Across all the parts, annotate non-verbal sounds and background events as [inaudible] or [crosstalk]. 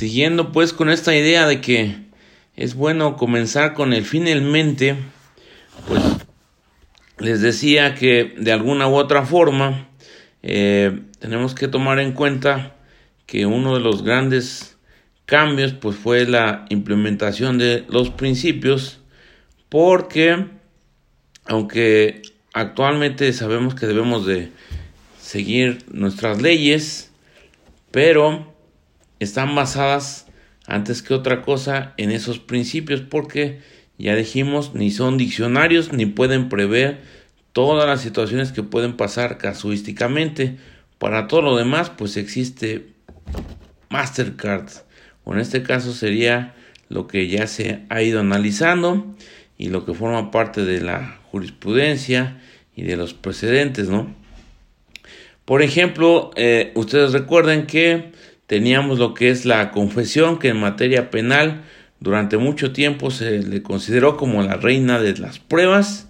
siguiendo pues con esta idea de que es bueno comenzar con el fin en mente, pues les decía que de alguna u otra forma eh, tenemos que tomar en cuenta que uno de los grandes cambios pues fue la implementación de los principios porque aunque actualmente sabemos que debemos de seguir nuestras leyes pero están basadas antes que otra cosa en esos principios porque ya dijimos ni son diccionarios ni pueden prever todas las situaciones que pueden pasar casuísticamente. Para todo lo demás pues existe Mastercard o en este caso sería lo que ya se ha ido analizando y lo que forma parte de la jurisprudencia y de los precedentes, ¿no? Por ejemplo, eh, ustedes recuerden que teníamos lo que es la confesión, que en materia penal durante mucho tiempo se le consideró como la reina de las pruebas,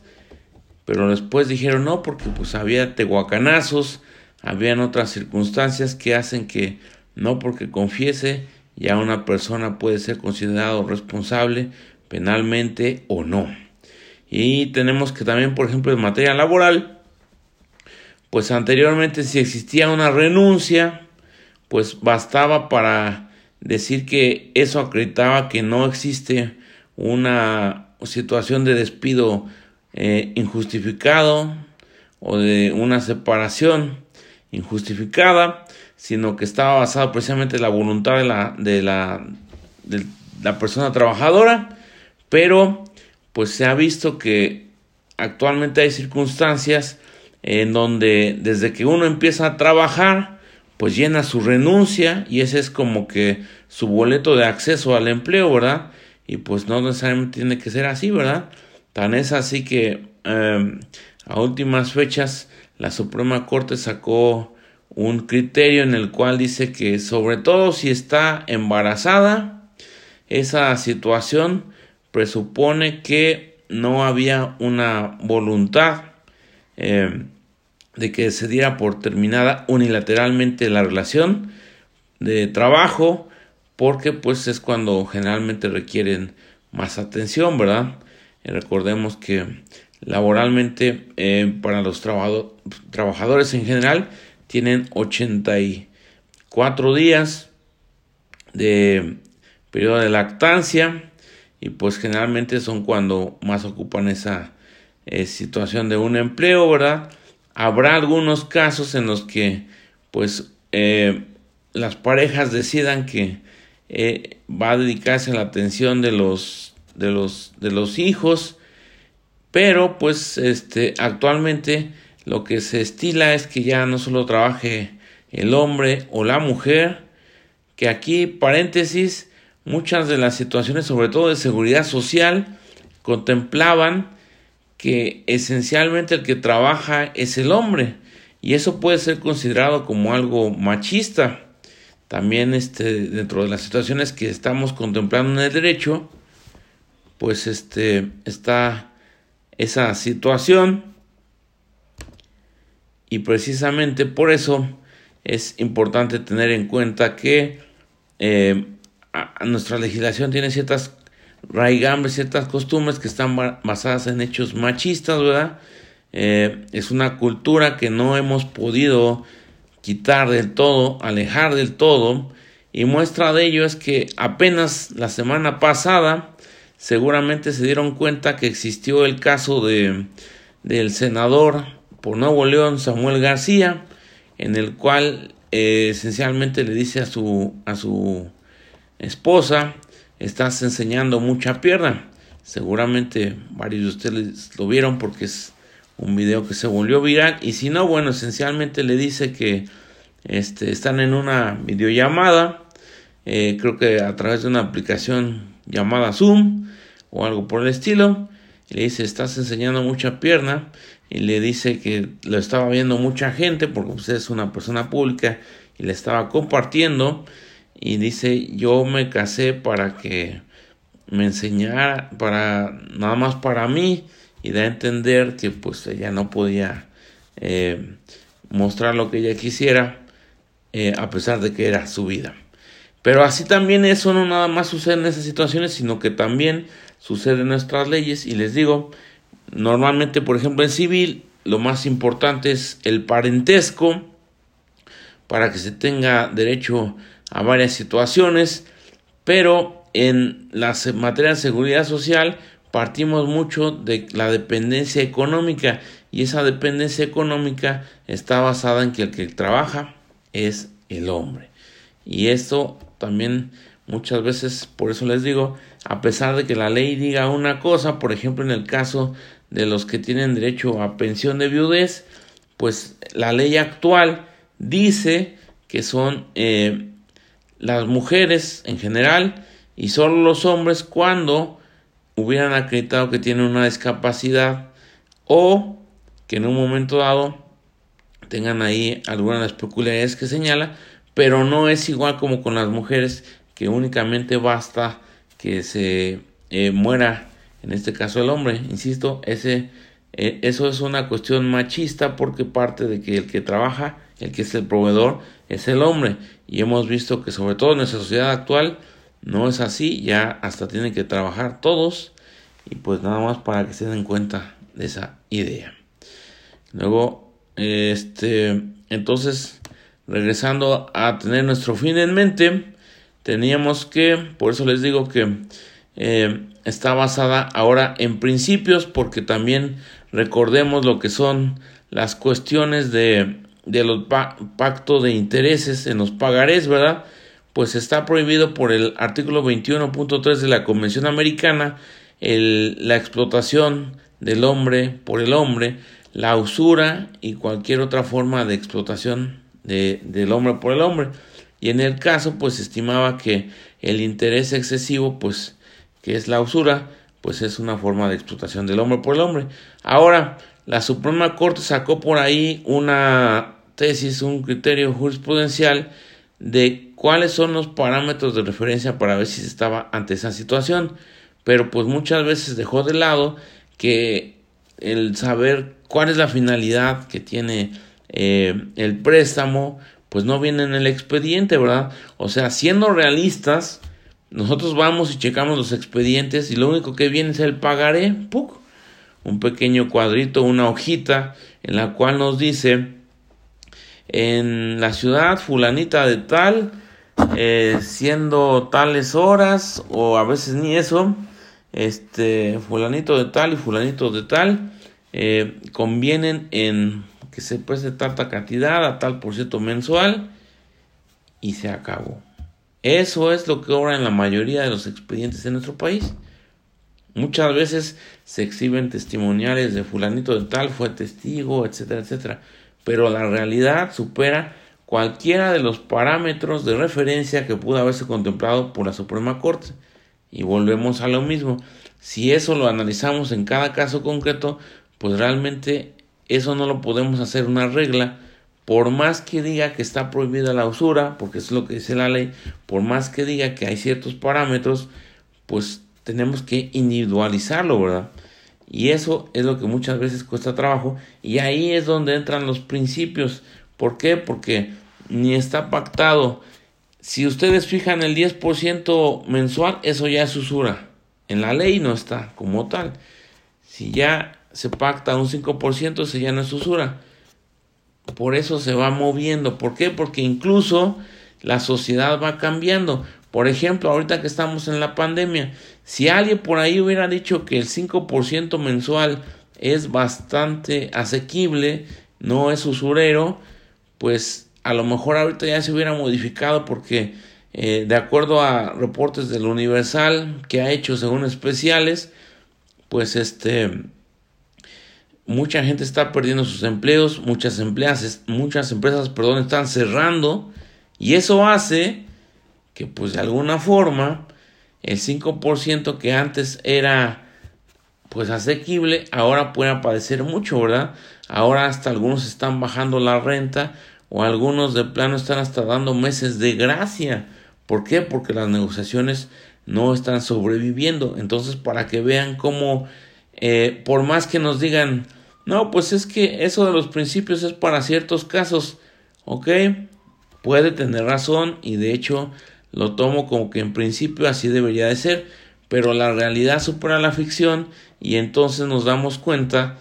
pero después dijeron no, porque pues había tehuacanazos, habían otras circunstancias que hacen que no porque confiese ya una persona puede ser considerado responsable penalmente o no. Y tenemos que también, por ejemplo, en materia laboral, pues anteriormente si existía una renuncia, pues bastaba para decir que eso acreditaba que no existe una situación de despido eh, injustificado o de una separación injustificada, sino que estaba basado precisamente en la voluntad de la, de la, de la persona trabajadora, pero pues se ha visto que actualmente hay circunstancias en donde desde que uno empieza a trabajar, pues llena su renuncia y ese es como que su boleto de acceso al empleo, ¿verdad? Y pues no necesariamente tiene que ser así, ¿verdad? Tan es así que em, a últimas fechas la Suprema Corte sacó un criterio en el cual dice que sobre todo si está embarazada, esa situación presupone que no había una voluntad eh, de que se diera por terminada unilateralmente la relación de trabajo, porque pues es cuando generalmente requieren más atención, ¿verdad? recordemos que laboralmente eh, para los trabajadores en general tienen 84 días de periodo de lactancia y pues generalmente son cuando más ocupan esa eh, situación de un empleo, ¿verdad? Habrá algunos casos en los que pues eh, las parejas decidan que eh, va a dedicarse a la atención de los de los de los hijos pero pues este actualmente lo que se estila es que ya no solo trabaje el hombre o la mujer que aquí paréntesis muchas de las situaciones sobre todo de seguridad social contemplaban que esencialmente el que trabaja es el hombre y eso puede ser considerado como algo machista. También este, dentro de las situaciones que estamos contemplando en el derecho, pues este, está esa situación y precisamente por eso es importante tener en cuenta que eh, nuestra legislación tiene ciertas raigambres, ciertas costumbres que están basadas en hechos machistas, ¿verdad? Eh, es una cultura que no hemos podido quitar del todo, alejar del todo, y muestra de ello es que apenas la semana pasada seguramente se dieron cuenta que existió el caso de del senador por Nuevo León Samuel García, en el cual eh, esencialmente le dice a su a su esposa estás enseñando mucha pierna. Seguramente varios de ustedes lo vieron porque es un video que se volvió viral. Y si no, bueno, esencialmente le dice que este, están en una videollamada. Eh, creo que a través de una aplicación llamada Zoom o algo por el estilo. Le dice, estás enseñando mucha pierna. Y le dice que lo estaba viendo mucha gente porque usted es una persona pública y le estaba compartiendo y dice yo me casé para que me enseñara para nada más para mí y da a entender que pues ella no podía eh, mostrar lo que ella quisiera eh, a pesar de que era su vida Pero así también eso no nada más sucede en esas situaciones, sino que también sucede en nuestras leyes. Y les digo, normalmente, por ejemplo, en civil, lo más importante es el parentesco para que se tenga derecho a varias situaciones, pero en la materia de seguridad social partimos mucho de la dependencia económica y esa dependencia económica está basada en que el que trabaja es el hombre. Y esto también muchas veces, por eso les digo, a pesar de que la ley diga una cosa, por ejemplo en el caso de los que tienen derecho a pensión de viudez, pues la ley actual dice que son eh, las mujeres en general y solo los hombres cuando hubieran acreditado que tienen una discapacidad o que en un momento dado tengan ahí algunas de las peculiaridades que señala, pero no es igual como con las mujeres que únicamente basta que se eh, muera, en este caso el hombre, insisto, ese, eh, eso es una cuestión machista porque parte de que el que trabaja, el que es el proveedor, es el hombre. Y hemos visto que sobre todo en nuestra sociedad actual no es así, ya hasta tienen que trabajar todos y pues nada más para que se den cuenta de esa idea. Luego, este, entonces regresando a tener nuestro fin en mente, teníamos que, por eso les digo que eh, está basada ahora en principios, porque también recordemos lo que son las cuestiones de, de los pactos de intereses en los pagarés, ¿verdad? Pues está prohibido por el artículo 21.3 de la Convención Americana el, la explotación del hombre por el hombre, la usura y cualquier otra forma de explotación de, del hombre por el hombre. Y en el caso, pues estimaba que el interés excesivo, pues, que es la usura, pues es una forma de explotación del hombre por el hombre. Ahora, la Suprema Corte sacó por ahí una tesis, un criterio jurisprudencial de cuáles son los parámetros de referencia para ver si se estaba ante esa situación. Pero pues muchas veces dejó de lado que el saber cuál es la finalidad que tiene eh, el préstamo, pues no viene en el expediente, ¿verdad? O sea, siendo realistas, nosotros vamos y checamos los expedientes y lo único que viene es el pagaré, un pequeño cuadrito, una hojita en la cual nos dice en la ciudad fulanita de tal, eh, siendo tales horas o a veces ni eso, este fulanito de tal y fulanito de tal eh, convienen en que se preste tanta cantidad a tal por ciento mensual y se acabó. Eso es lo que obra en la mayoría de los expedientes en nuestro país. Muchas veces se exhiben testimoniales de fulanito de tal, fue testigo, etcétera, etcétera. Pero la realidad supera cualquiera de los parámetros de referencia que pudo haberse contemplado por la Suprema Corte. Y volvemos a lo mismo. Si eso lo analizamos en cada caso concreto, pues realmente eso no lo podemos hacer una regla, por más que diga que está prohibida la usura, porque es lo que dice la ley, por más que diga que hay ciertos parámetros, pues tenemos que individualizarlo, ¿verdad? Y eso es lo que muchas veces cuesta trabajo y ahí es donde entran los principios. ¿Por qué? Porque ni está pactado. Si ustedes fijan el 10% mensual, eso ya es usura. En la ley no está como tal. Si ya se pacta un 5%, se ya no es usura. Por eso se va moviendo. ¿Por qué? Porque incluso la sociedad va cambiando. Por ejemplo, ahorita que estamos en la pandemia, si alguien por ahí hubiera dicho que el 5% mensual es bastante asequible, no es usurero, pues a lo mejor ahorita ya se hubiera modificado porque eh, de acuerdo a reportes del Universal que ha hecho según especiales, pues este mucha gente está perdiendo sus empleos, muchas, empleas, muchas empresas perdón, están cerrando y eso hace que pues de alguna forma el 5% que antes era pues asequible ahora pueda padecer mucho, ¿verdad? Ahora hasta algunos están bajando la renta o algunos de plano están hasta dando meses de gracia. ¿Por qué? Porque las negociaciones no están sobreviviendo. Entonces, para que vean cómo, eh, por más que nos digan, no, pues es que eso de los principios es para ciertos casos. Ok, puede tener razón y de hecho lo tomo como que en principio así debería de ser, pero la realidad supera la ficción y entonces nos damos cuenta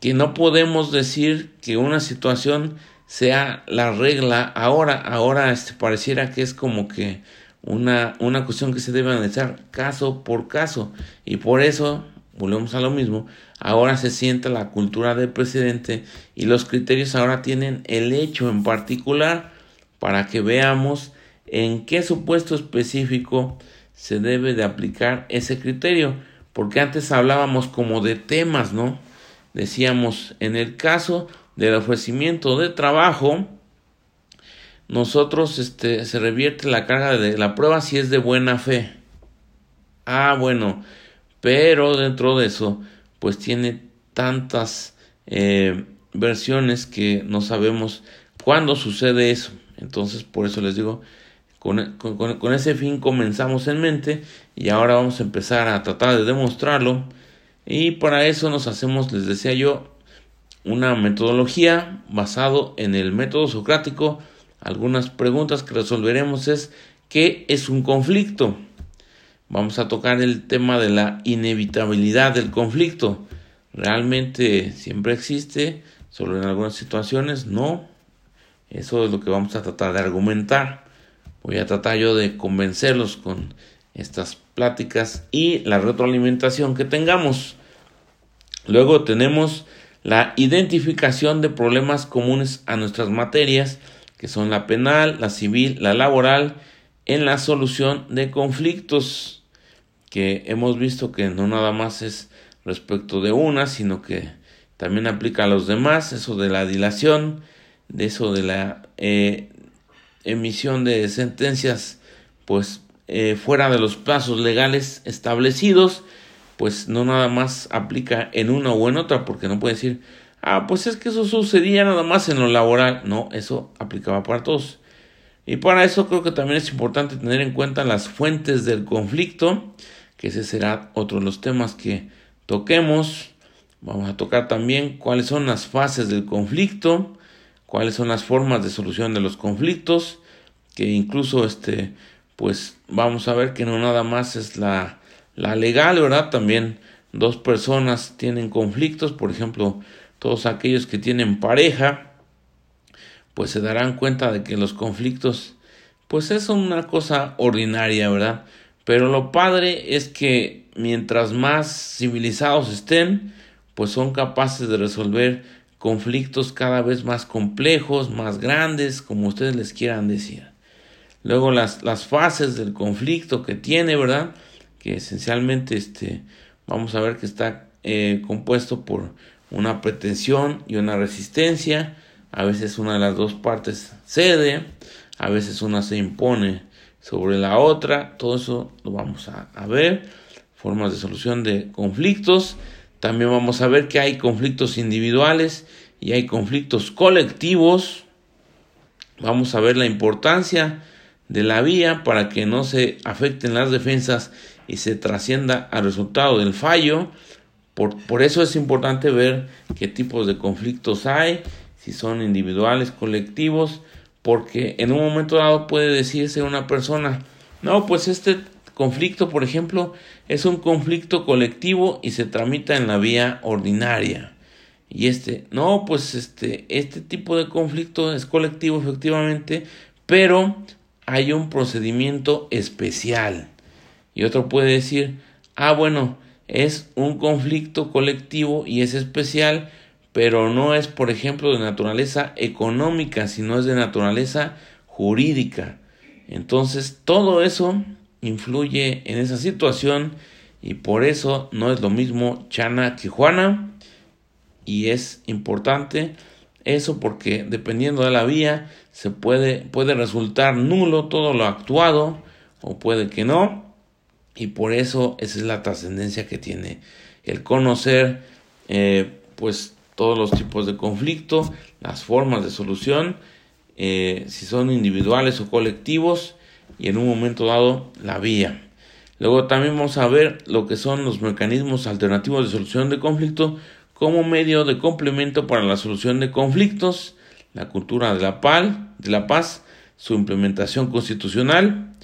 que no podemos decir que una situación sea la regla ahora, ahora este, pareciera que es como que una, una cuestión que se debe analizar caso por caso y por eso volvemos a lo mismo, ahora se siente la cultura del presidente y los criterios ahora tienen el hecho en particular para que veamos en qué supuesto específico se debe de aplicar ese criterio, porque antes hablábamos como de temas, ¿no? Decíamos, en el caso del ofrecimiento de trabajo, nosotros este, se revierte la carga de la prueba si es de buena fe. Ah, bueno, pero dentro de eso, pues tiene tantas eh, versiones que no sabemos cuándo sucede eso. Entonces, por eso les digo, con, ese fin comenzamos en mente y ahora vamos a empezar a tratar de demostrarlo. Y para eso nos hacemos, les decía yo, una metodología basado en el método socrático. Algunas preguntas que resolveremos es ¿qué es un conflicto? Vamos a tocar el tema de la inevitabilidad del conflicto. ¿Realmente siempre existe? ¿Solo en algunas situaciones? No. Eso es lo que vamos a tratar de argumentar. Voy a tratar yo de convencerlos con estas pláticas y la retroalimentación que tengamos. Luego tenemos la identificación de problemas comunes a nuestras materias, que son la penal, la civil, la laboral, en la solución de conflictos, que hemos visto que no nada más es respecto de una, sino que también aplica a los demás, eso de la dilación, de eso de la eh, emisión de sentencias pues eh, fuera de los plazos legales establecidos, pues no nada más aplica en una o en otra, porque no puede decir, ah, pues es que eso sucedía nada más en lo laboral. No, eso aplicaba para todos. Y para eso creo que también es importante tener en cuenta las fuentes del conflicto, que ese será otro de los temas que toquemos. Vamos a tocar también cuáles son las fases del conflicto, cuáles son las formas de solución de los conflictos, que incluso este, pues vamos a ver que no nada más es la, la legal, ¿verdad? También dos personas tienen conflictos, por ejemplo, todos aquellos que tienen pareja, pues se darán cuenta de que los conflictos, pues es una cosa ordinaria, ¿verdad? Pero lo padre es que mientras más civilizados estén, pues son capaces de resolver conflictos cada vez más complejos, más grandes, como ustedes les quieran decir. Luego las, las fases del conflicto que tiene, ¿verdad? Que esencialmente este, vamos a ver que está eh, compuesto por una pretensión y una resistencia. A veces una de las dos partes cede, a veces una se impone sobre la otra. Todo eso lo vamos a, ver. Formas de solución de conflictos también vamos a ver que hay conflictos individuales y hay conflictos colectivos. Vamos a ver la importancia de la vía para que no se afecten las defensas y se trascienda al resultado del fallo. Por, por, eso es importante ver qué tipos de conflictos hay, si son individuales, colectivos, porque en un momento dado puede decirse una persona, no, pues este conflicto, por ejemplo, es un conflicto colectivo y se tramita en la vía ordinaria. Y este, no, pues este, este tipo de conflicto es colectivo efectivamente, pero hay un procedimiento especial. Y otro puede decir, ah, bueno, es un conflicto colectivo y es especial, pero no es, por ejemplo, de naturaleza económica, sino es de naturaleza jurídica. Entonces, todo eso influye en esa situación y por eso no es lo mismo Chana que Juana y es importante eso porque dependiendo de la vía se puede, puede resultar nulo todo lo actuado o puede que no y por eso esa es la trascendencia que tiene el conocer eh, pues todos los tipos de conflicto, las formas de solución, eh, si son individuales o colectivos y en un momento dado la vía. Luego también vamos a ver lo que son los mecanismos alternativos de solución de conflicto como medio de complemento para la solución de conflictos, la cultura de la, paz, de la paz, su implementación constitucional.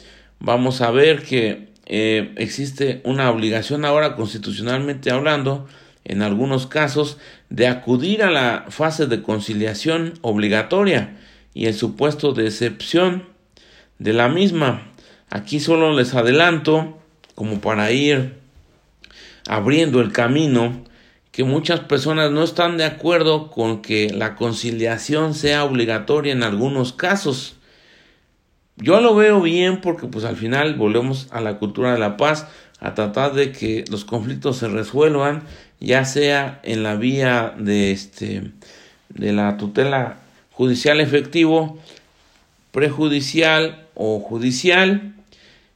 vamos a ver que eh, existe una obligación ahora constitucionalmente hablando, en algunos casos, de acudir a la fase de conciliación obligatoria y el supuesto de excepción de la misma. Aquí solo les adelanto, como para ir abriendo el camino, que muchas personas no están de acuerdo con que la conciliación sea obligatoria en algunos casos. Yo lo veo bien porque pues al final volvemos a la cultura de la paz, a tratar de que los conflictos se resuelvan, ya sea en la vía de este de la tutela judicial efectivo, prejudicial o judicial,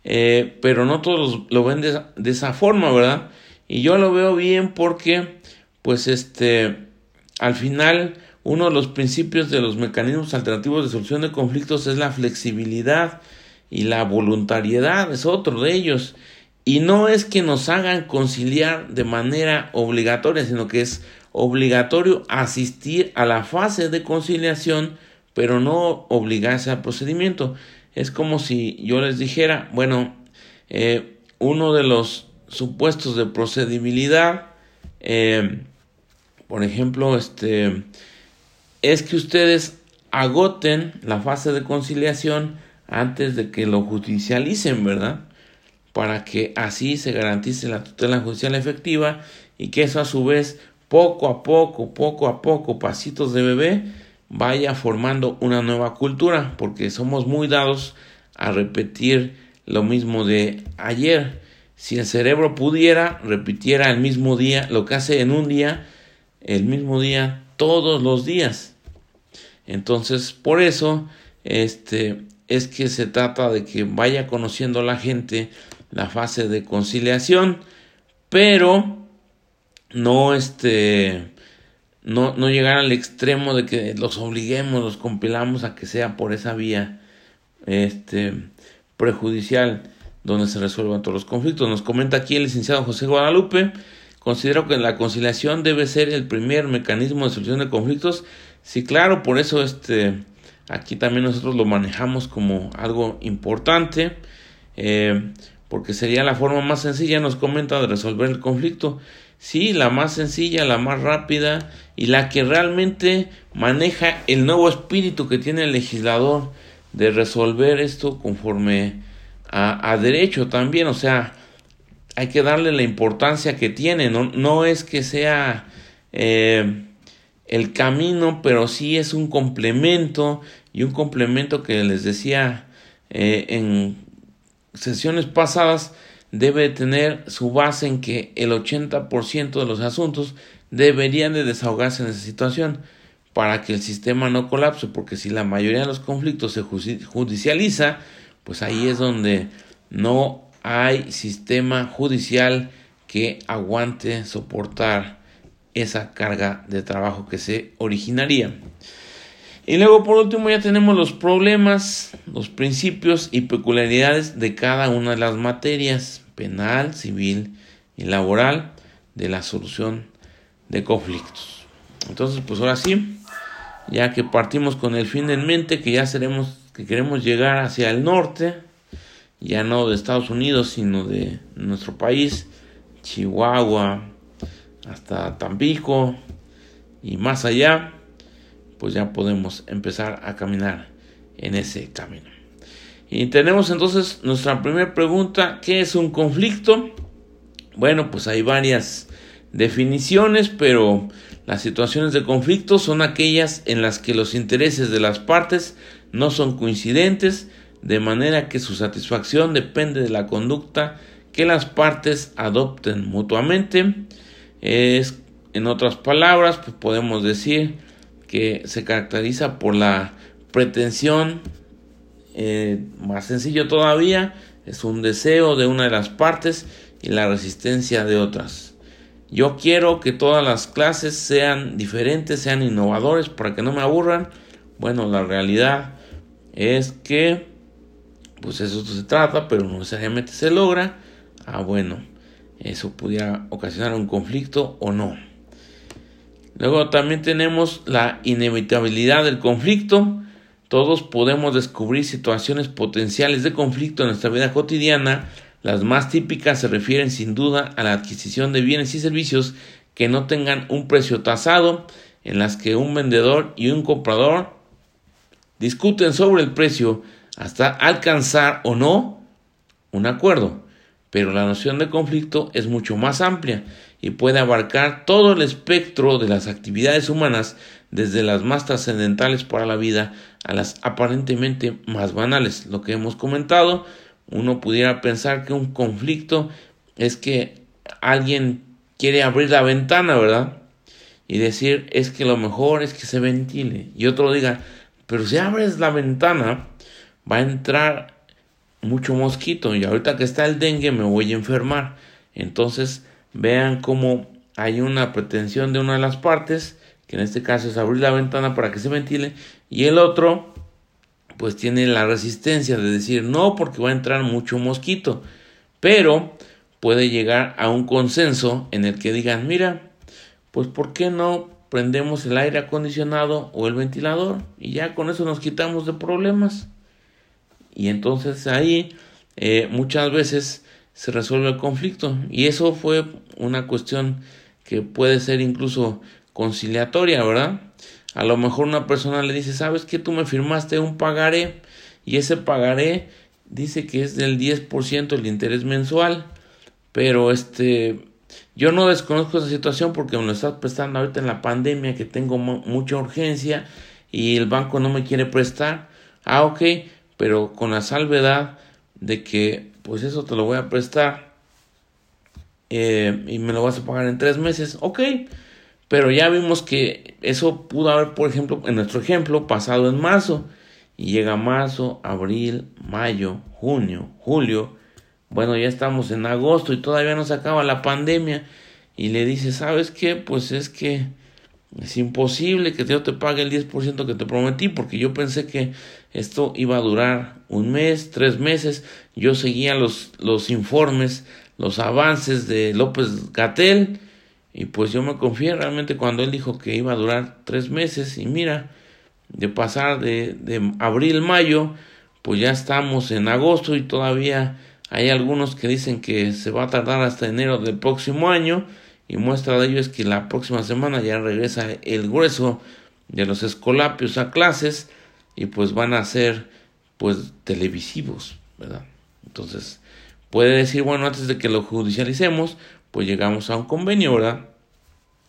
eh, pero no todos lo ven de, de, esa forma, ¿verdad? Y yo lo veo bien porque, pues, este, al final, uno de los principios de los mecanismos alternativos de solución de conflictos es la flexibilidad y la voluntariedad, es otro de ellos. Y no es que nos hagan conciliar de manera obligatoria, sino que es obligatorio asistir a la fase de conciliación, pero no obligarse al procedimiento. Es como si yo les dijera, bueno, eh, uno de los supuestos de procedibilidad, eh, por ejemplo, este, es que ustedes agoten la fase de conciliación antes de que lo judicialicen, ¿verdad? Para que así se garantice la tutela judicial efectiva y que eso a su vez poco a poco, poco a poco, pasitos de bebé, vaya formando una nueva cultura, porque somos muy dados a repetir lo mismo de ayer. Si el cerebro pudiera, repitiera el mismo día, lo que hace en un día, el mismo día, todos los días. Entonces, por eso, este, es que se trata de que vaya conociendo la gente la fase de conciliación, pero no este no, no llegar al extremo de que los obliguemos, los compilamos a que sea por esa vía este prejudicial donde se resuelvan todos los conflictos. Nos comenta aquí el licenciado José Guadalupe, considero que la conciliación debe ser el primer mecanismo de solución de conflictos. Sí, claro, por eso este aquí también nosotros lo manejamos como algo importante. Eh, porque sería la forma más sencilla, nos comenta, de resolver el conflicto. Sí, la más sencilla, la más rápida y la que realmente maneja el nuevo espíritu que tiene el legislador de resolver esto conforme a, derecho también. O sea, hay que darle la importancia que tiene. No, no es que sea eh, el camino, pero sí es un complemento y un complemento que les decía eh, en sesiones pasadas debe tener su base en que el 80% de los asuntos deberían de desahogarse en esa situación para que el sistema no colapse, porque si la mayoría de los conflictos se judicializa, pues ahí es donde no hay sistema judicial que aguante soportar esa carga de trabajo que se originaría. Y luego por último ya tenemos los problemas, los principios y peculiaridades de cada una de las materias penal, civil y laboral de la solución de conflictos. Entonces, pues ahora sí, ya que partimos con el fin en mente, que ya seremos, que queremos llegar hacia el norte, ya no de Estados Unidos, sino de nuestro país, Chihuahua, hasta Tampico y más allá, pues ya podemos empezar a caminar en ese camino. Y tenemos entonces nuestra primera pregunta, ¿qué es un conflicto? Bueno, pues hay varias definiciones, pero las situaciones de conflicto son aquellas en las que los intereses de las partes no son coincidentes, de manera que su satisfacción depende de la conducta que las partes adopten mutuamente. Es, en otras palabras, pues podemos decir que se caracteriza por la pretensión, eh, más sencillo todavía, es un deseo de una de las partes y la resistencia de otras. Yo quiero que todas las clases sean diferentes, sean innovadores para que no me aburran. Bueno, la realidad es que pues eso se trata, pero no necesariamente se logra. Ah, bueno, eso pudiera ocasionar un conflicto o no. Luego también tenemos la inevitabilidad del conflicto. todos podemos descubrir situaciones potenciales de conflicto en nuestra vida cotidiana. Las más típicas se refieren sin duda a la adquisición de bienes y servicios que no tengan un precio tasado, en las que un vendedor y un comprador discuten sobre el precio hasta alcanzar o no un acuerdo. Pero la noción de conflicto es mucho más amplia y puede abarcar todo el espectro de las actividades humanas, desde las más trascendentales para la vida a las aparentemente más banales. Lo que hemos comentado, uno pudiera pensar que un conflicto es que alguien quiere abrir la ventana, ¿verdad? Y decir, es que lo mejor es que se ventile. Y otro diga, pero si abres la ventana, va a entrar mucho mosquito y ahorita que está el dengue me voy a enfermar. Entonces vean cómo hay una pretensión de una de las partes, que en este caso es abrir la ventana para que se ventile, y el otro pues tiene la resistencia de decir no porque va a entrar mucho mosquito, pero puede llegar a un consenso en el que digan, mira, pues ¿por qué no prendemos el aire acondicionado o el ventilador? Y ya con eso nos quitamos de problemas. Y entonces ahí eh, muchas veces se resuelve el conflicto. Y eso fue una cuestión que puede ser incluso conciliatoria, ¿verdad? A lo mejor una persona le dice, ¿sabes que tú me firmaste un pagaré? Y ese pagaré dice que es del 10% el interés mensual. Pero este, yo no desconozco esa situación porque me lo estás prestando ahorita en la pandemia que tengo mucha urgencia y el banco no me quiere prestar. Ah, ok, pero con la salvedad de que pues eso te lo voy a prestar eh, y me lo vas a pagar en tres meses, ok, pero ya vimos que eso pudo haber, por ejemplo, en nuestro ejemplo, pasado en marzo, y llega marzo, abril, mayo, junio, julio, bueno, ya estamos en agosto y todavía no se acaba la pandemia, y le dice, ¿sabes qué? Pues es que es imposible que yo te pague el 10% que te prometí porque yo pensé que esto iba a durar un mes, tres meses. Yo seguía los, los informes, los avances de López Gatel y pues yo me confié realmente cuando él dijo que iba a durar tres meses y mira, de pasar de, de abril, mayo, pues ya estamos en agosto y todavía hay algunos que dicen que se va a tardar hasta enero del próximo año y muestra de ello es que la próxima semana ya regresa el grueso de los escolapios a clases y pues van a ser pues televisivos, ¿verdad? Entonces puede decir, bueno, antes de que lo judicialicemos, pues llegamos a un convenio, ¿verdad?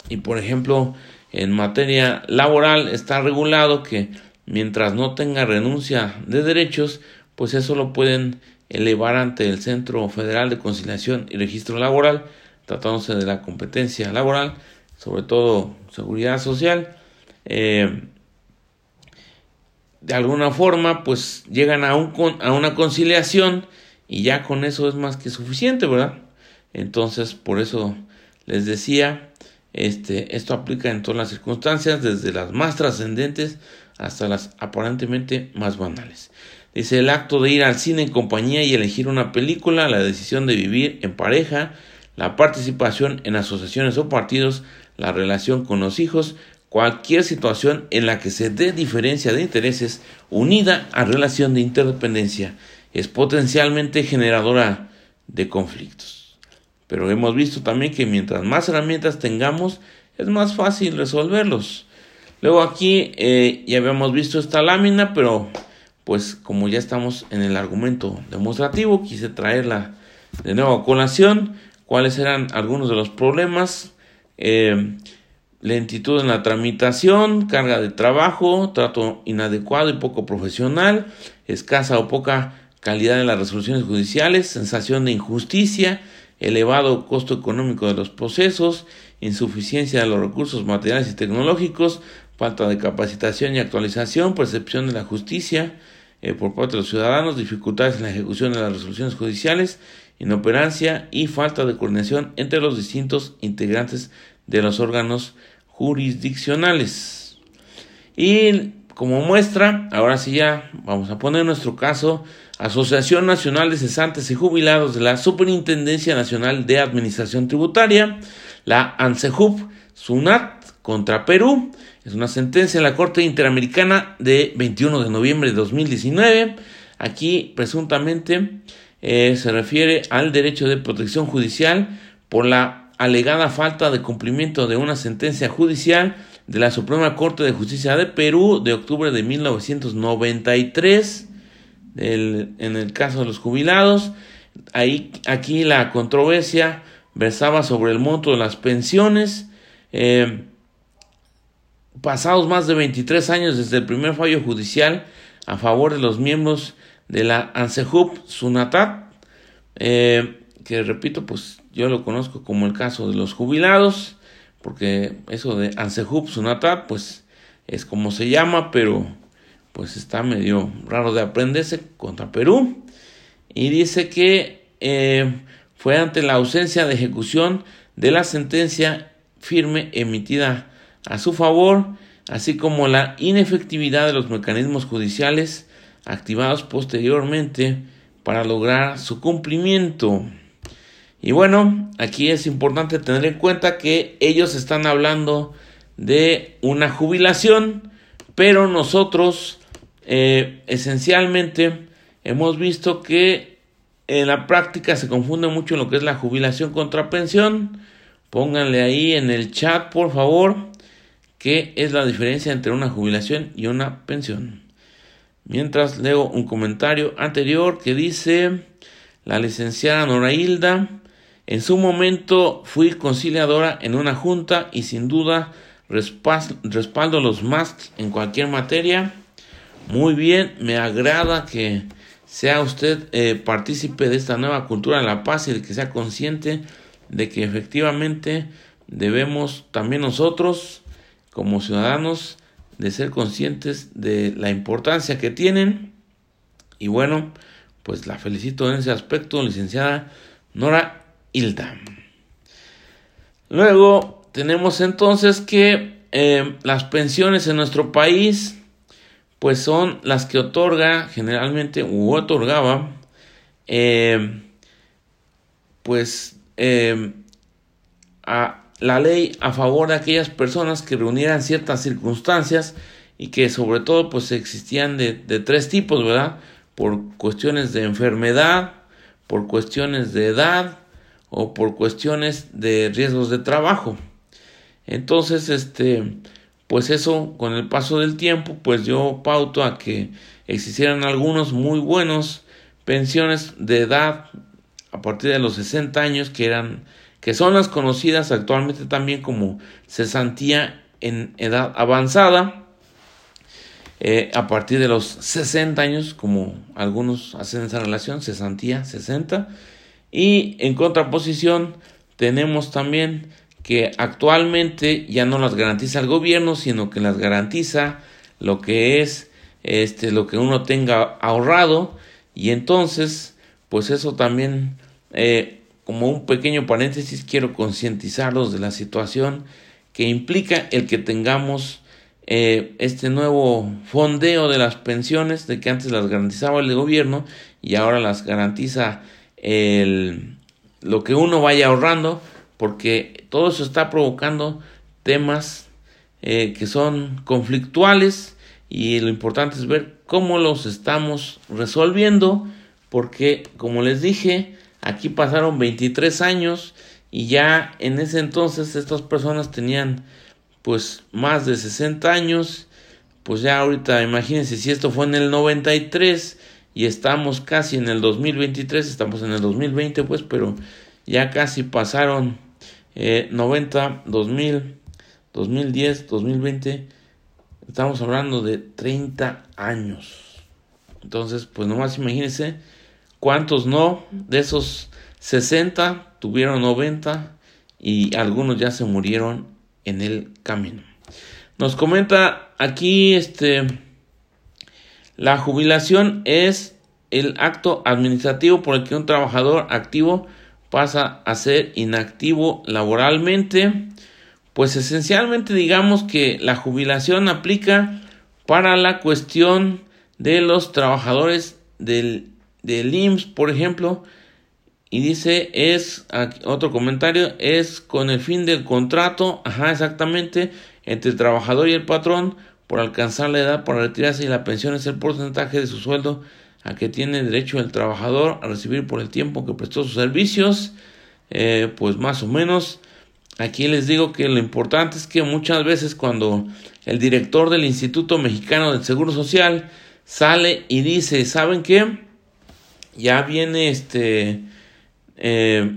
Y por ejemplo, en materia laboral está regulado que mientras no tenga renuncia de derechos, pues eso lo pueden elevar ante el Centro Federal de Conciliación y Registro Laboral tratándose de la competencia laboral, sobre todo seguridad social, eh, de alguna forma pues llegan a, un, a una conciliación y ya con eso es más que suficiente, ¿verdad? Entonces, por eso les decía, este, esto aplica en todas las circunstancias, desde las más trascendentes hasta las aparentemente más banales. Dice el acto de ir al cine en compañía y elegir una película, la decisión de vivir en pareja, la participación en asociaciones o partidos, la relación con los hijos, cualquier situación en la que se dé diferencia de intereses unida a relación de interdependencia es potencialmente generadora de conflictos. Pero hemos visto también que mientras más herramientas tengamos, es más fácil resolverlos. Luego aquí eh, ya habíamos visto esta lámina, pero pues como ya estamos en el argumento demostrativo, quise traerla de nuevo a colación cuáles eran algunos de los problemas, eh, lentitud en la tramitación, carga de trabajo, trato inadecuado y poco profesional, escasa o poca calidad en las resoluciones judiciales, sensación de injusticia, elevado costo económico de los procesos, insuficiencia de los recursos materiales y tecnológicos, falta de capacitación y actualización, percepción de la justicia eh, por parte de los ciudadanos, dificultades en la ejecución de las resoluciones judiciales, inoperancia y falta de coordinación entre los distintos integrantes de los órganos jurisdiccionales. Y como muestra, ahora sí ya vamos a poner nuestro caso, Asociación Nacional de Cesantes y Jubilados de la Superintendencia Nacional de Administración Tributaria, la ANSEJUP, SUNAT contra Perú, Es una sentencia de la Corte Interamericana de 21 de noviembre de 2019. Aquí presuntamente eh, se refiere al derecho de protección judicial por la alegada falta de cumplimiento de una sentencia judicial de la Suprema Corte de Justicia de Perú de octubre de 1993 en el caso de los jubilados. Ahí, aquí la controversia versaba sobre el monto de las pensiones. Eh, pasados más de 23 años desde el primer fallo judicial a favor de los miembros de la ANSEJUP Sunatat, eh, que repito, pues yo lo conozco como el caso de los jubilados, porque eso de ANSEJUP Sunatat, pues es como se llama, pero pues está medio raro de aprenderse contra Perú. Y dice que eh, fue ante la ausencia de ejecución de la sentencia firme emitida a su favor, así como la inefectividad de los mecanismos judiciales activados posteriormente para lograr su cumplimiento. Y bueno, aquí es importante tener en cuenta que ellos están hablando de una jubilación, pero nosotros eh, esencialmente hemos visto que en la práctica se confunde mucho lo que es la jubilación contra pensión. Pónganle ahí en el chat, por favor, qué es la diferencia entre una jubilación y una pensión. Mientras leo un comentario anterior que dice la licenciada Nora Hilda, en su momento fui conciliadora en una junta y sin duda respaldo los más en cualquier materia. Muy bien, me agrada que sea usted eh, partícipe de esta nueva cultura de la paz y de que sea consciente de que efectivamente debemos también nosotros como ciudadanos de ser conscientes de la importancia que tienen y bueno pues la felicito en ese aspecto licenciada Nora Luego tenemos entonces que eh, las pensiones en nuestro país pues son las que otorga generalmente u otorgaba eh, pues eh, a la ley a favor de aquellas personas que reunieran ciertas circunstancias y que sobre todo pues existían de, de tres tipos, ¿verdad? Por cuestiones de enfermedad, por cuestiones de edad o por cuestiones de riesgos de trabajo. Entonces, este, pues eso con el paso del tiempo pues yo pauto a que existieran algunos muy buenos pensiones de edad a partir de los 60 años que eran que son las conocidas actualmente también como cesantía en edad avanzada eh, a partir de los 60 años como algunos hacen esa relación cesantía 60 y en contraposición tenemos también que actualmente ya no las garantiza el gobierno, sino que las garantiza lo que es este lo que uno tenga ahorrado. Y entonces pues eso también eh, como un pequeño paréntesis quiero concientizarlos de la situación que implica el que tengamos eh, este nuevo fondeo de las pensiones de que antes las garantizaba el gobierno y ahora las garantiza el, lo que uno vaya ahorrando porque todo eso está provocando temas eh, que son conflictuales y lo importante es ver cómo los estamos resolviendo porque como les dije aquí pasaron 23 años y ya en ese entonces estas personas tenían pues más de 60 años pues ya ahorita imagínense si esto fue en el 93 y estamos casi en el 2023 estamos en el 2020 pues pero ya casi pasaron 90, 2000, 2010, 2020, estamos hablando de 30 años. Entonces, pues nomás imagínense cuántos no, de esos 60 tuvieron 90 y algunos ya se murieron en el camino. Nos comenta aquí este la jubilación es el acto administrativo por el que un trabajador activo pasa a ser inactivo laboralmente, pues esencialmente digamos que la jubilación aplica para la cuestión de los trabajadores del, del IMSS, por ejemplo, y dice, es, otro comentario, es con el fin del contrato, ajá, exactamente, entre el trabajador y el patrón por alcanzar la edad para retirarse y la pensión es el porcentaje de su sueldo a que tiene derecho el trabajador a recibir por el tiempo que prestó sus servicios, eh, pues más o menos. Aquí les digo que lo importante es que muchas veces cuando el director del Instituto Mexicano del Seguro Social sale y dice, ¿saben qué? Ya viene este eh,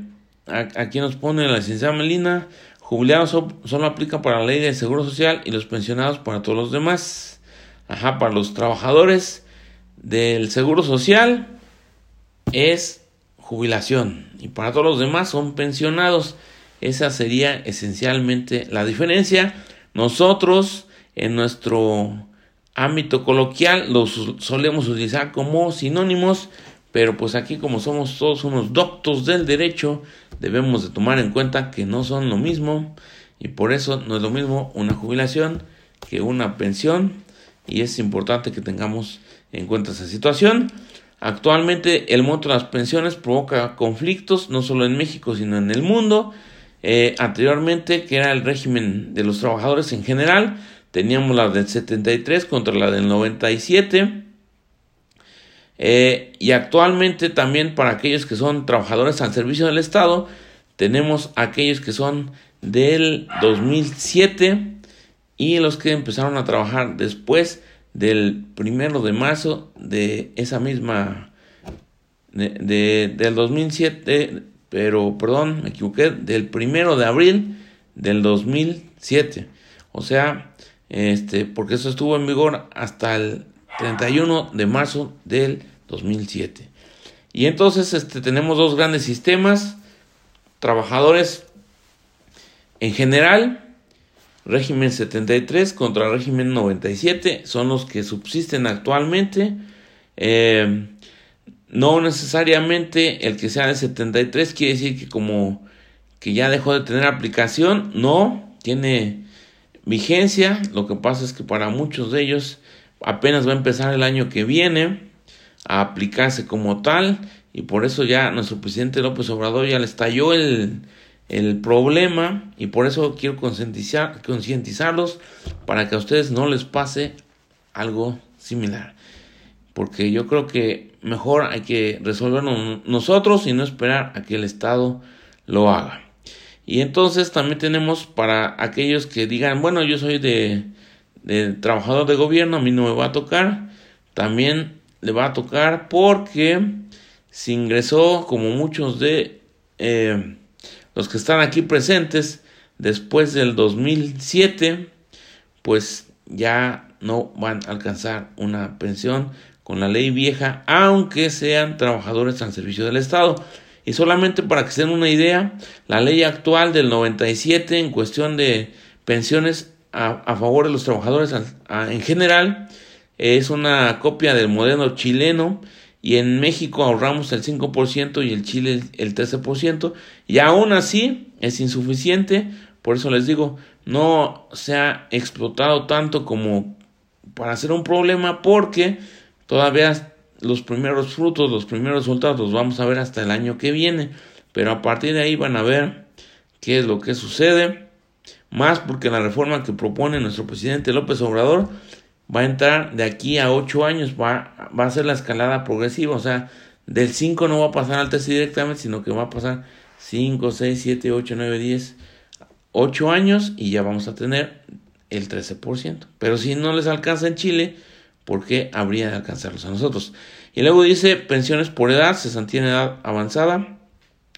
aquí nos pone la licenciada Melina, jubilados solo aplica para la ley del Seguro Social y los pensionados para todos los demás. Ajá, para los trabajadores del Seguro Social es jubilación y para todos los demás son pensionados. Esa sería esencialmente la diferencia. Nosotros en nuestro ámbito coloquial los solemos utilizar como sinónimos pero pues aquí como somos todos unos doctos del derecho, debemos de tomar en cuenta que no son lo mismo y por eso no es lo mismo una jubilación que una pensión y es importante que tengamos en cuenta esa situación. Actualmente el monto de las pensiones provoca conflictos no solo en México sino en el mundo. Eh, anteriormente, que era el régimen de los trabajadores en general, teníamos la del 73 contra la del 97 eh, y actualmente también para aquellos que son trabajadores al servicio del Estado, tenemos aquellos que son del 2007 y los que empezaron a trabajar después del primero de marzo de esa misma de, del 2007 pero perdón me equivoqué del primero de abril del 2007 o sea este porque eso estuvo en vigor hasta el 31 de marzo del 2007. Y entonces este, tenemos dos grandes sistemas, trabajadores en general, régimen 73 contra régimen 97, son los que subsisten actualmente. Eh, no necesariamente el que sea de 73 quiere decir que como que ya dejó de tener aplicación, no, tiene vigencia, lo que pasa es que para muchos de ellos apenas va a empezar el año que viene a aplicarse como tal y por eso ya nuestro presidente López Obrador ya le estalló el, el problema y por eso quiero concientizar, concientizarlos para que a ustedes no les pase algo similar. Porque yo creo que mejor hay que resolverlo nosotros y no esperar a que el Estado lo haga. Y entonces también tenemos para aquellos que digan, bueno, yo soy de, de trabajador de gobierno, a mí no me va a tocar. También le va a tocar porque se ingresó como muchos de eh, los que están aquí presentes después del 2007 pues ya no van a alcanzar una pensión con la ley vieja aunque sean trabajadores al servicio del Estado. Y solamente para que se den una idea la ley actual del 97 en cuestión de pensiones a, favor de los trabajadores en general es una copia del modelo chileno y en México ahorramos el 5% y el Chile el 13% y aún así es insuficiente, por eso les digo, no se ha explotado tanto como para hacer un problema porque todavía los primeros frutos, los primeros resultados los vamos a ver hasta el año que viene, pero a partir de ahí van a ver qué es lo que sucede, más porque la reforma que propone nuestro presidente López Obrador va a entrar de aquí a 8 años, va, va a ser la escalada progresiva, o sea, del 5 no va a pasar al 3 directamente, sino que va a pasar 5, 6, 7, 8, 9, 10, 8 años y ya vamos a tener el 13%. Pero si no les alcanza en Chile, ¿por qué habría de alcanzarlos a nosotros? Y luego dice pensiones por edad, se en edad avanzada,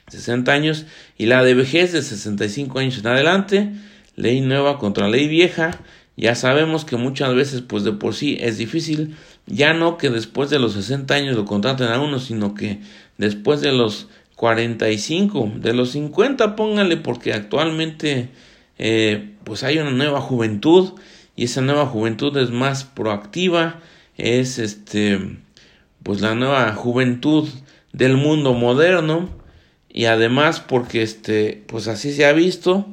60 años, y la de vejez de 65 años en adelante, ley nueva contra ley vieja, ya sabemos que muchas veces pues de por sí es difícil, ya no que después de los 60 años lo contraten a uno, sino que después de los 45, de los 50 pónganle porque actualmente eh, pues hay una nueva juventud y esa nueva juventud es más proactiva, es este pues la nueva juventud del mundo moderno y además porque este pues así se ha visto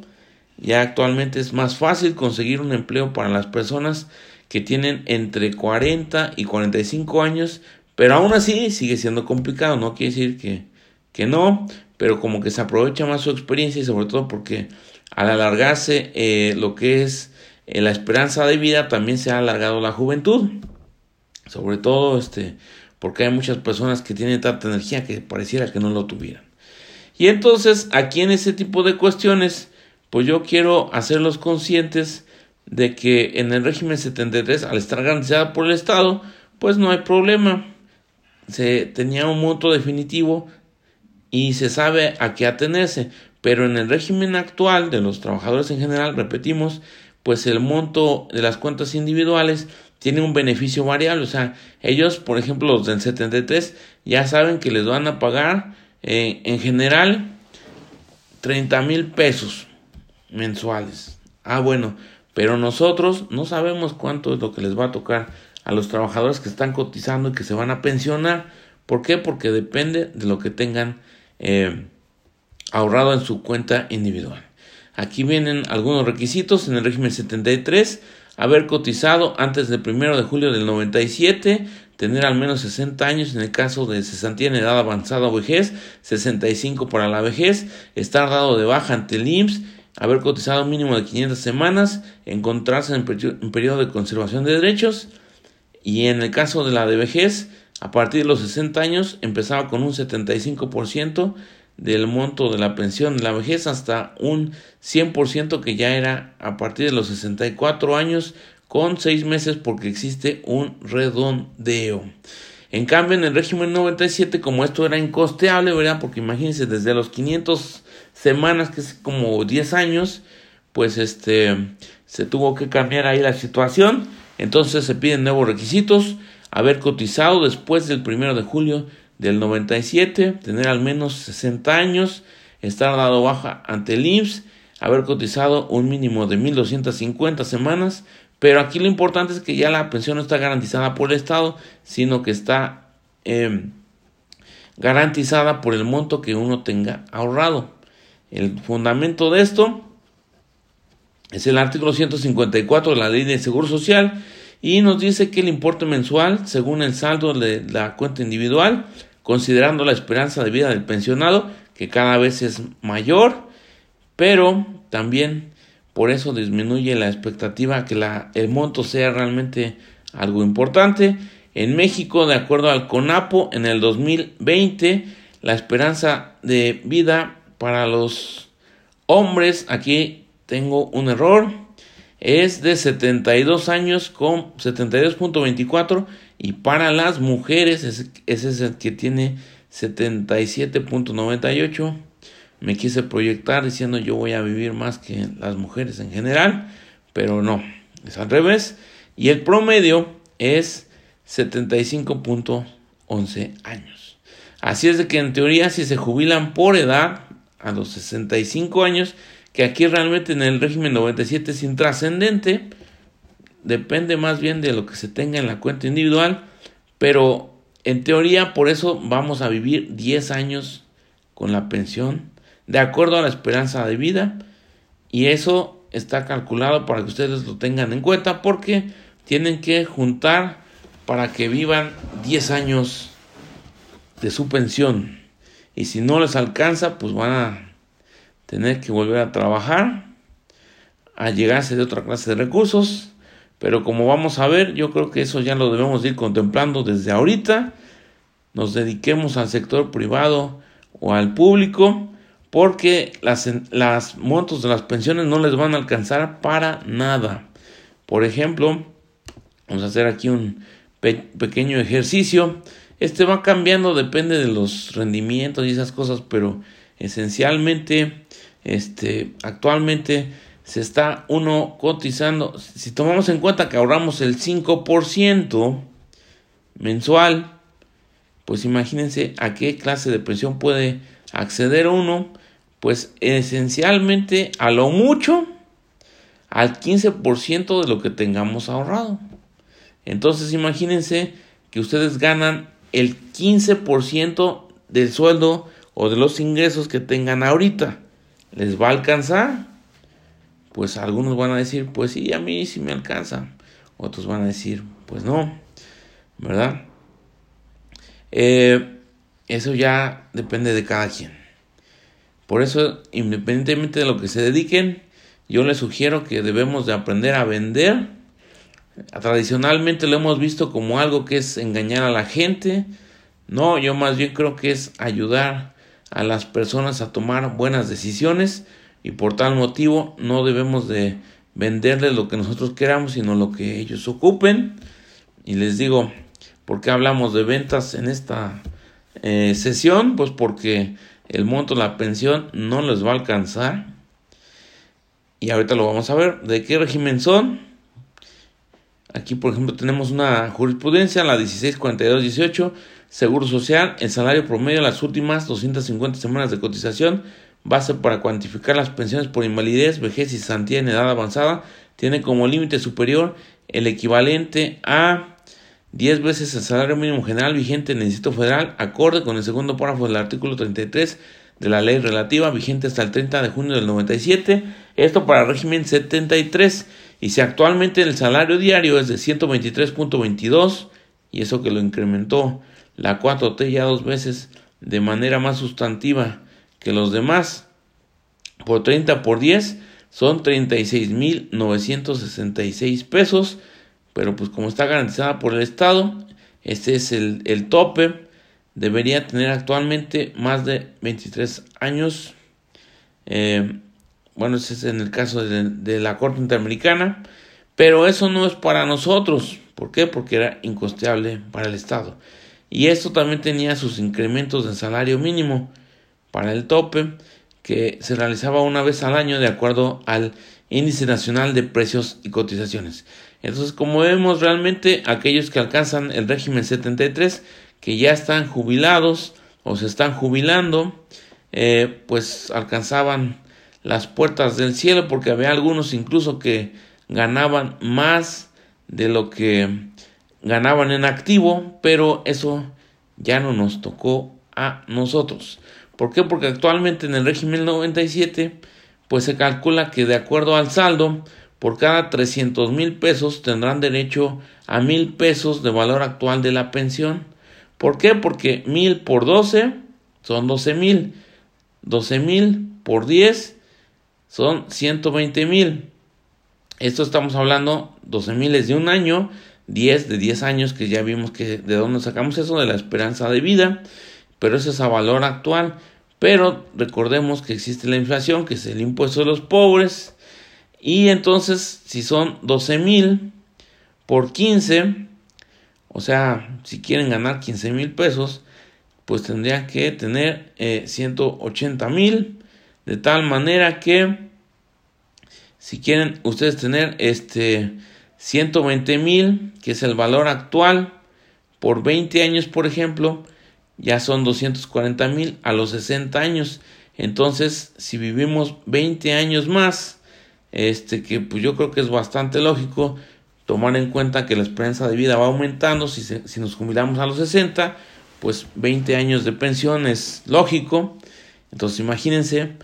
ya actualmente es más fácil conseguir un empleo para las personas que tienen entre 40 y 45 años, pero aún así sigue siendo complicado, no quiere decir que, que no, pero como que se aprovecha más su experiencia y sobre todo porque al alargarse eh, lo que es eh, la esperanza de vida también se ha alargado la juventud, sobre todo este porque hay muchas personas que tienen tanta energía que pareciera que no lo tuvieran. Y entonces aquí en ese tipo de cuestiones, pues yo quiero hacerlos conscientes de que en el régimen 73, al estar garantizada por el Estado, pues no hay problema. Se tenía un monto definitivo y se sabe a qué atenerse. Pero en el régimen actual de los trabajadores en general, repetimos, pues el monto de las cuentas individuales tiene un beneficio variable. O sea, ellos, por ejemplo, los del 73, ya saben que les van a pagar eh, en general 30 mil pesos mensuales. Ah, bueno, pero nosotros no sabemos cuánto es lo que les va a tocar a los trabajadores que están cotizando y que se van a pensionar. ¿Por qué? Porque depende de lo que tengan eh, ahorrado en su cuenta individual. Aquí vienen algunos requisitos en el régimen 73. Haber cotizado antes del 1 de julio del 97, tener al menos 60 años en el caso de cesantía en edad avanzada o vejez, 65 para la vejez, estar dado de baja ante el IMSS, haber cotizado mínimo de 500 semanas, encontrarse en, en periodo de conservación de derechos y en el caso de la de vejez, a partir de los 60 años empezaba con un 75% del monto de la pensión de la vejez hasta un 100% que ya era a partir de los 64 años con 6 meses porque existe un redondeo. En cambio, en el régimen 97, como esto era incosteable, ¿verdad? Porque imagínense, desde los 500 semanas, que es como 10 años, pues este, se tuvo que cambiar ahí la situación. Entonces se piden nuevos requisitos, haber cotizado después del 1 de julio del 97, tener al menos 60 años, estar dado baja ante el IMSS, haber cotizado un mínimo de 1.250 semanas, pero aquí lo importante es que ya la pensión no está garantizada por el Estado, sino que está em, garantizada por el monto que uno tenga ahorrado. El fundamento de esto es el artículo 154 de la Ley de Seguro Social y nos dice que el importe mensual, según el saldo de la cuenta individual, considerando la esperanza de vida del pensionado, que cada vez es mayor, pero también por eso disminuye la expectativa que el monto sea realmente algo importante. En México, de acuerdo al CONAPO, en el 2020, la esperanza de vida para los hombres, aquí tengo un error, es de 72 años con 72.24 y para las mujeres ese es el que tiene 77.98. Me quise proyectar diciendo yo voy a vivir más que las mujeres en general, pero no, es al revés. Y el promedio es 75.11 años. Así es de que en teoría si se jubilan por edad a los 65 años, que aquí realmente en el régimen 97 es intrascendente, depende más bien de lo que se tenga en la cuenta individual, pero en teoría por eso vamos a vivir 10 años con la pensión de acuerdo a la esperanza de vida y eso está calculado para que ustedes lo tengan en cuenta porque tienen que juntar para que vivan 10 años de su pensión y si no les alcanza pues van a tener que volver a trabajar a llegarse de otra clase de recursos pero como vamos a ver, yo creo que eso ya lo debemos ir contemplando desde ahorita. Nos dediquemos al sector privado o al público, porque las, las montos de las pensiones no les van a alcanzar para nada. Por ejemplo, vamos a hacer aquí un pequeño ejercicio. Este va cambiando, depende de los rendimientos y esas cosas, pero esencialmente, este, actualmente se está uno cotizando, si tomamos en cuenta que ahorramos el 5% mensual, pues imagínense a qué clase de pensión puede acceder uno, pues esencialmente a lo mucho al 15% de lo que tengamos ahorrado. Entonces imagínense que ustedes ganan el 15% del sueldo o de los ingresos que tengan ahorita. ¿Les va a alcanzar? pues algunos van a decir, pues sí, a mí sí me alcanza. Otros van a decir, pues no, ¿verdad? Eh, eso ya depende de cada quien. Por eso, independientemente de lo que se dediquen, yo les sugiero que debemos de aprender a vender. Tradicionalmente lo hemos visto como algo que es engañar a la gente. No, yo más bien creo que es ayudar a las personas a tomar buenas decisiones y por tal motivo no debemos de venderles lo que nosotros queramos, sino lo que ellos ocupen. Y les digo, ¿por qué hablamos de ventas en esta eh, sesión? Pues porque el monto de la pensión no les va a alcanzar. Y ahorita lo vamos a ver. ¿De qué régimen son? Aquí, por ejemplo, tenemos una jurisprudencia, la 1642-18, Seguro Social, el salario promedio de las últimas 250 semanas de cotización, base para cuantificar las pensiones por invalidez, vejez y santía en edad avanzada, tiene como límite superior el equivalente a 10 veces el salario mínimo general vigente en el Distrito Federal, acorde con el segundo párrafo del artículo 33 de la ley relativa, vigente hasta el 30 de junio del 97, esto para el régimen 73, y si actualmente el salario diario es de 123.22, y eso que lo incrementó la 4T ya dos veces de manera más sustantiva que los demás, por 30 por 10 son 36.966 pesos, pero pues como está garantizada por el Estado, este es el, el tope, debería tener actualmente más de 23 años. Eh, bueno, ese es en el caso de, la Corte Interamericana, pero eso no es para nosotros. ¿Por qué? Porque era incosteable para el Estado. Y esto también tenía sus incrementos de salario mínimo para el tope, que se realizaba una vez al año de acuerdo al Índice Nacional de Precios y Cotizaciones. Entonces, como vemos, realmente aquellos que alcanzan el régimen 73, que ya están jubilados o se están jubilando, eh, pues alcanzaban las puertas del cielo, porque había algunos incluso que ganaban más de lo que ganaban en activo, pero eso ya no nos tocó a nosotros. ¿Por qué? Porque actualmente en el régimen 97, pues se calcula que de acuerdo al saldo, por cada 300 mil pesos tendrán derecho a mil pesos de valor actual de la pensión. ¿Por qué? Porque mil por 12 son 12 mil. 12 mil por 10 son 120 mil. Esto estamos hablando 12 mil de un año, 10 de 10 años que ya vimos que de dónde sacamos eso de la esperanza de vida, pero eso es a valor actual. Pero recordemos que existe la inflación, que es el impuesto de los pobres, y entonces, si son 12 mil por 15, o sea, si quieren ganar 15 mil pesos, pues tendrían que tener 180 eh, mil, de tal manera que si quieren ustedes tener este 120 mil, que es el valor actual, por 20 años, por ejemplo, ya son 240 mil a los 60 años. Entonces, si vivimos 20 años más, este que pues yo creo que es bastante lógico tomar en cuenta que la esperanza de vida va aumentando, si, si nos jubilamos a los 60, pues 20 años de pensión es lógico, entonces imagínense,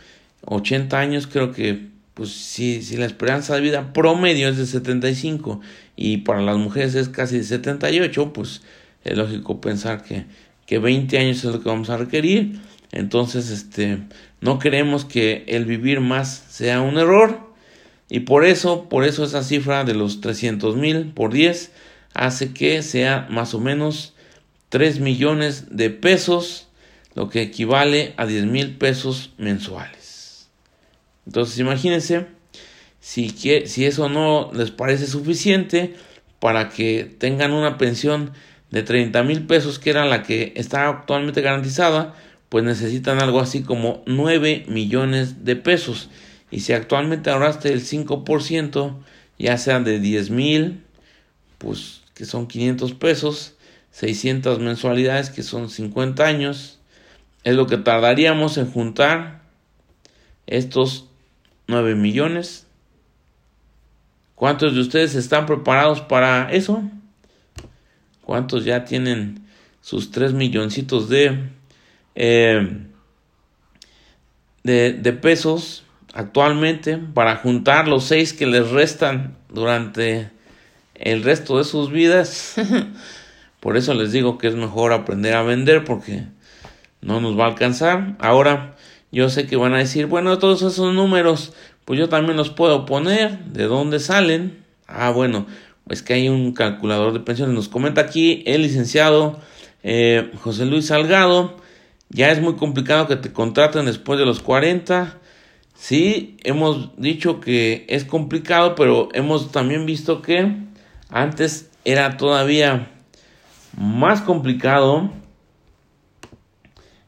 80 años creo que pues si, si la esperanza de vida promedio es de 75 y para las mujeres es casi de 78, pues es lógico pensar que, que 20 años es lo que vamos a requerir. Entonces, este, no queremos que el vivir más sea un error. Y por eso, por eso esa cifra de los 300 mil por 10 hace que sea más o menos 3 millones de pesos, lo que equivale a 10 mil pesos mensuales. Entonces imagínense si, si eso no les parece suficiente para que tengan una pensión de 30 mil pesos, que era la que está actualmente garantizada, pues necesitan algo así como 9 millones de pesos. Y si actualmente ahorraste el 5%, ya sea de 10 mil, pues que son 500 pesos, 600 mensualidades, que son 50 años, es lo que tardaríamos en juntar estos 9 millones. ¿Cuántos de ustedes están preparados para eso? ¿Cuántos ya tienen sus 3 milloncitos de, eh, de, de pesos actualmente para juntar los seis que les restan durante el resto de sus vidas. [laughs] Por eso les digo que es mejor aprender a vender porque no nos va a alcanzar. Ahora yo sé que van a decir, bueno, todos esos números, pues yo también los puedo poner, ¿de dónde salen? Ah, bueno, es que hay un calculador de pensiones. Nos comenta aquí el licenciado eh, José Luis Salgado. Ya es muy complicado que te contraten después de los 40. Sí, hemos dicho que es complicado, pero hemos también visto que antes era todavía más complicado.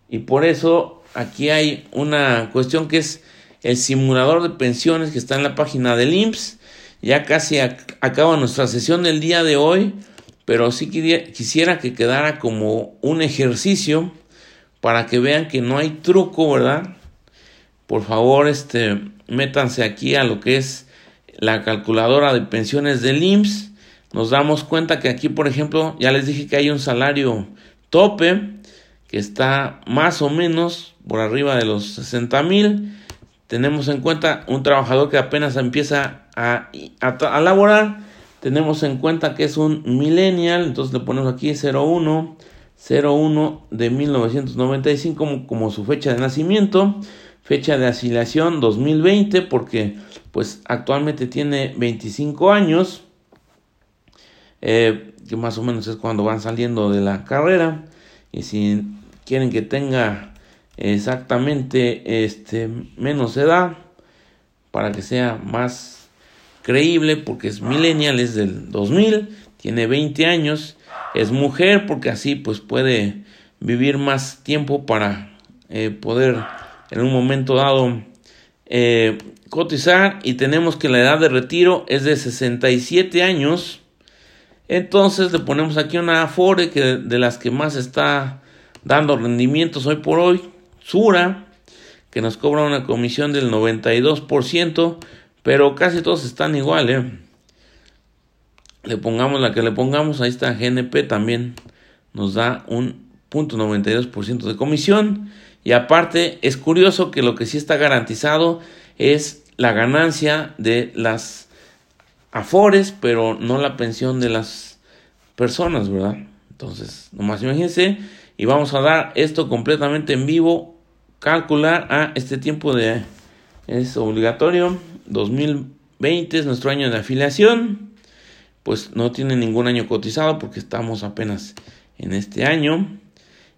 Y por eso aquí hay una cuestión que es el simulador de pensiones que está en la página del IMSS. Ya casi acaba nuestra sesión del día de hoy, pero sí quisiera que quedara como un ejercicio para que vean que no hay truco, ¿verdad? Por favor, este, métanse aquí a lo que es la calculadora de pensiones del IMSS. Nos damos cuenta que aquí, por ejemplo, ya les dije que hay un salario tope que está más o menos por arriba de los 60 mil. Tenemos en cuenta un trabajador que apenas empieza a, a, laborar. Tenemos en cuenta que es un millennial, entonces le ponemos aquí 01, 01 de 1995 como, como su fecha de nacimiento fecha de asilación 2020 porque pues actualmente tiene 25 años eh, que más o menos es cuando van saliendo de la carrera y si quieren que tenga exactamente este menos edad para que sea más creíble porque es millennial es del 2000 tiene 20 años es mujer porque así pues puede vivir más tiempo para eh, poder en un momento dado eh, cotizar y tenemos que la edad de retiro es de 67 años. Entonces le ponemos aquí una Afore que de las que más está dando rendimientos hoy por hoy, Sura, que nos cobra una comisión del 92%, pero casi todos están igual, ¿eh? Le pongamos la que le pongamos, ahí está GNP también nos da un punto 92% de comisión. Y aparte es curioso que lo que sí está garantizado es la ganancia de las afores, pero no la pensión de las personas, ¿verdad? Entonces, nomás imagínense, y vamos a dar esto completamente en vivo, calcular a este tiempo de es obligatorio, 2020 es nuestro año de afiliación, pues no tiene ningún año cotizado porque estamos apenas en este año.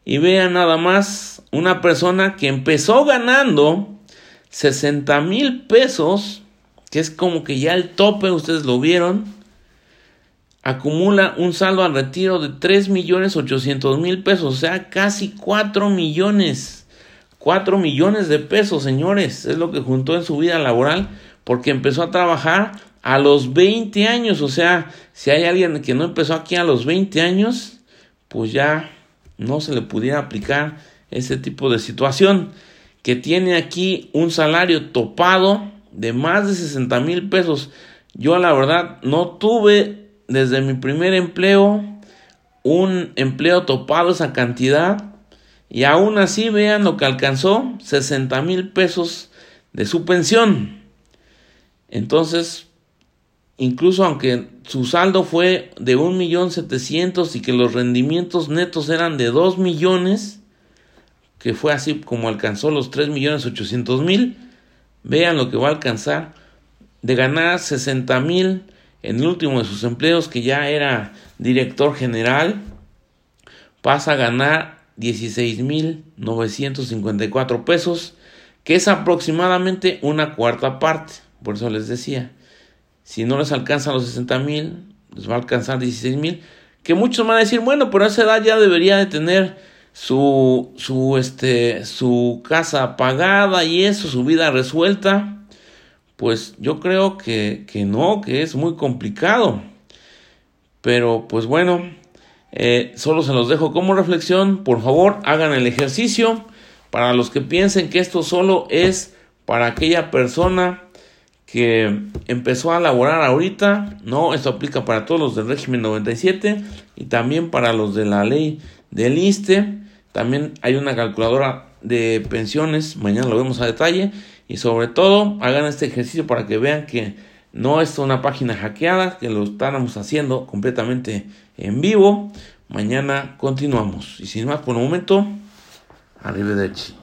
Y vean nada más una persona que empezó ganando 60 mil pesos, que es como que ya el tope, ustedes lo vieron, acumula un saldo al retiro de 3 millones 800 mil pesos, o sea, casi 4 millones. 4 millones de pesos, señores, es lo que juntó en su vida laboral, porque empezó a trabajar a los 20 años, o sea, si hay alguien que no empezó aquí a los 20 años, pues ya no se le pudiera aplicar ese tipo de situación, que tiene aquí un salario topado de más de 60 mil pesos. Yo la verdad no tuve desde mi primer empleo un empleo topado esa cantidad y aún así vean lo que alcanzó 60 mil pesos de su pensión. Entonces, incluso aunque su saldo fue de un millón setecientos y que los rendimientos netos eran de dos millones, que fue así como alcanzó los 3 millones 800 mil. Vean lo que va a alcanzar de ganar 60 mil en el último de sus empleos, que ya era director general, pasa a ganar 16 mil 954 pesos, que es aproximadamente una cuarta parte. Por eso les decía, si no les alcanzan los 60 mil, les va a alcanzar 16 mil, que muchos van a decir, bueno, pero a esa edad ya debería de tener su, su, este, su casa pagada y eso, su vida resuelta, pues yo creo que, que no, que es muy complicado. Pero pues bueno, eh, solo se los dejo como reflexión. Por favor, hagan el ejercicio. Para los que piensen que esto solo es para aquella persona que empezó a laborar ahorita, no, esto aplica para todos los del régimen 97 y también para los de la ley del ISTE. También hay una calculadora de pensiones, mañana lo vemos a detalle. Y sobre todo, hagan este ejercicio para que vean que no es una página hackeada, que lo estamos haciendo completamente en vivo. Mañana continuamos. Y sin más por el momento, Arrivederci.